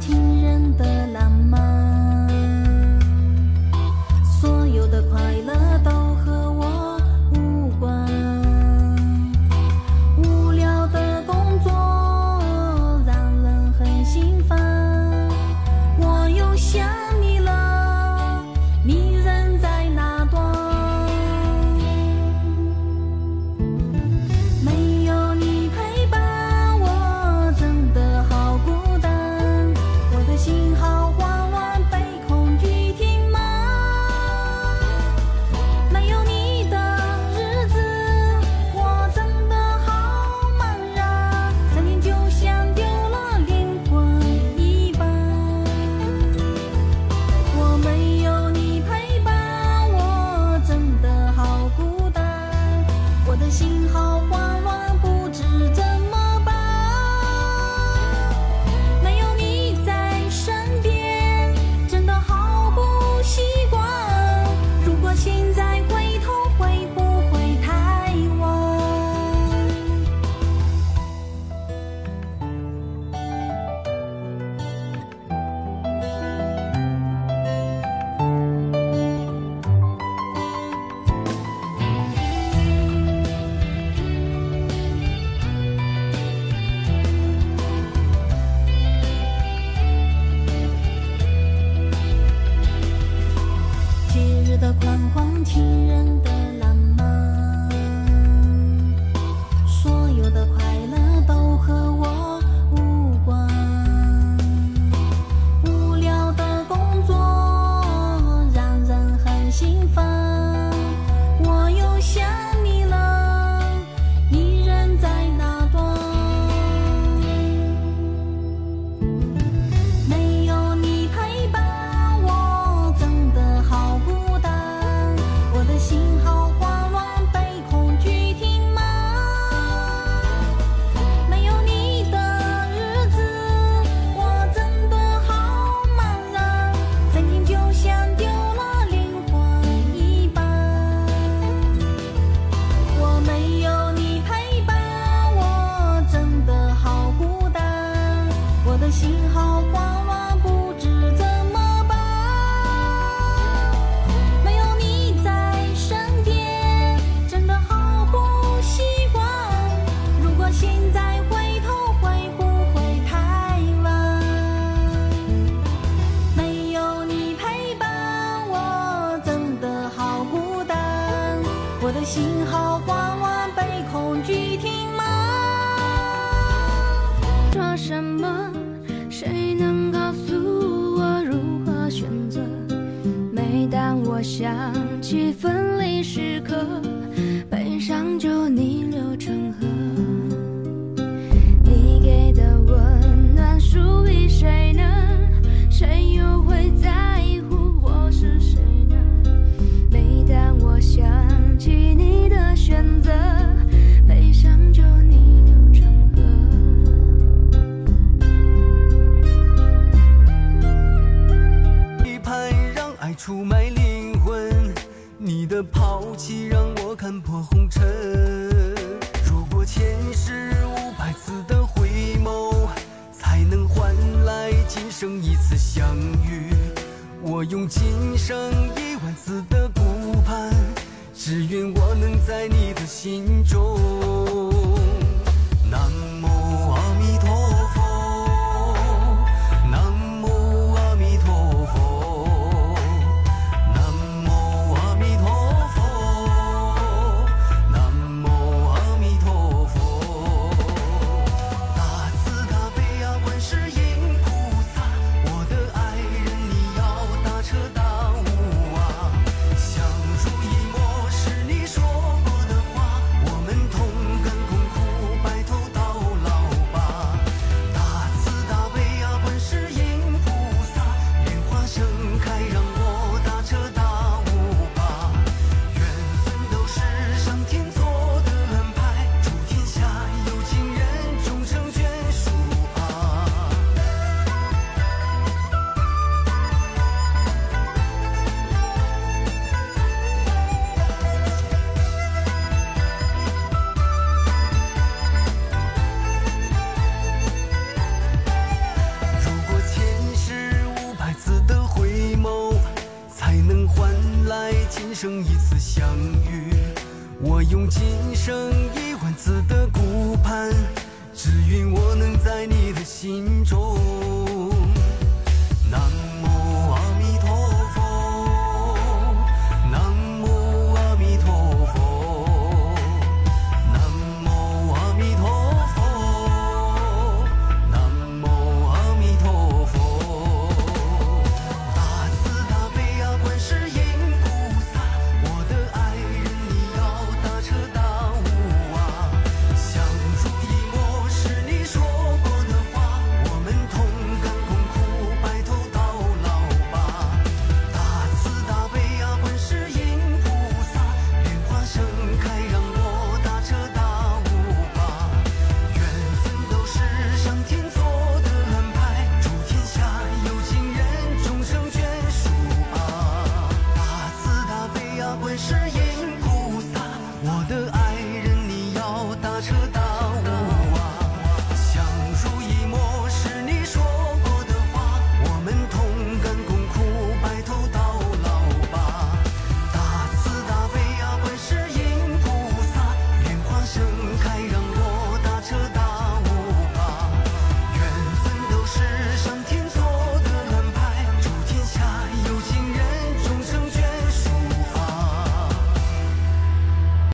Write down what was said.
情人的迷人的么？谁能告诉我如何选择？每当我想起分离时刻悲伤就逆流生一次相遇我用今生一万次的顾盼只愿我能在你的心中。在今生一次相遇。我用今生一万次的顾盼只愿我能在你的心中。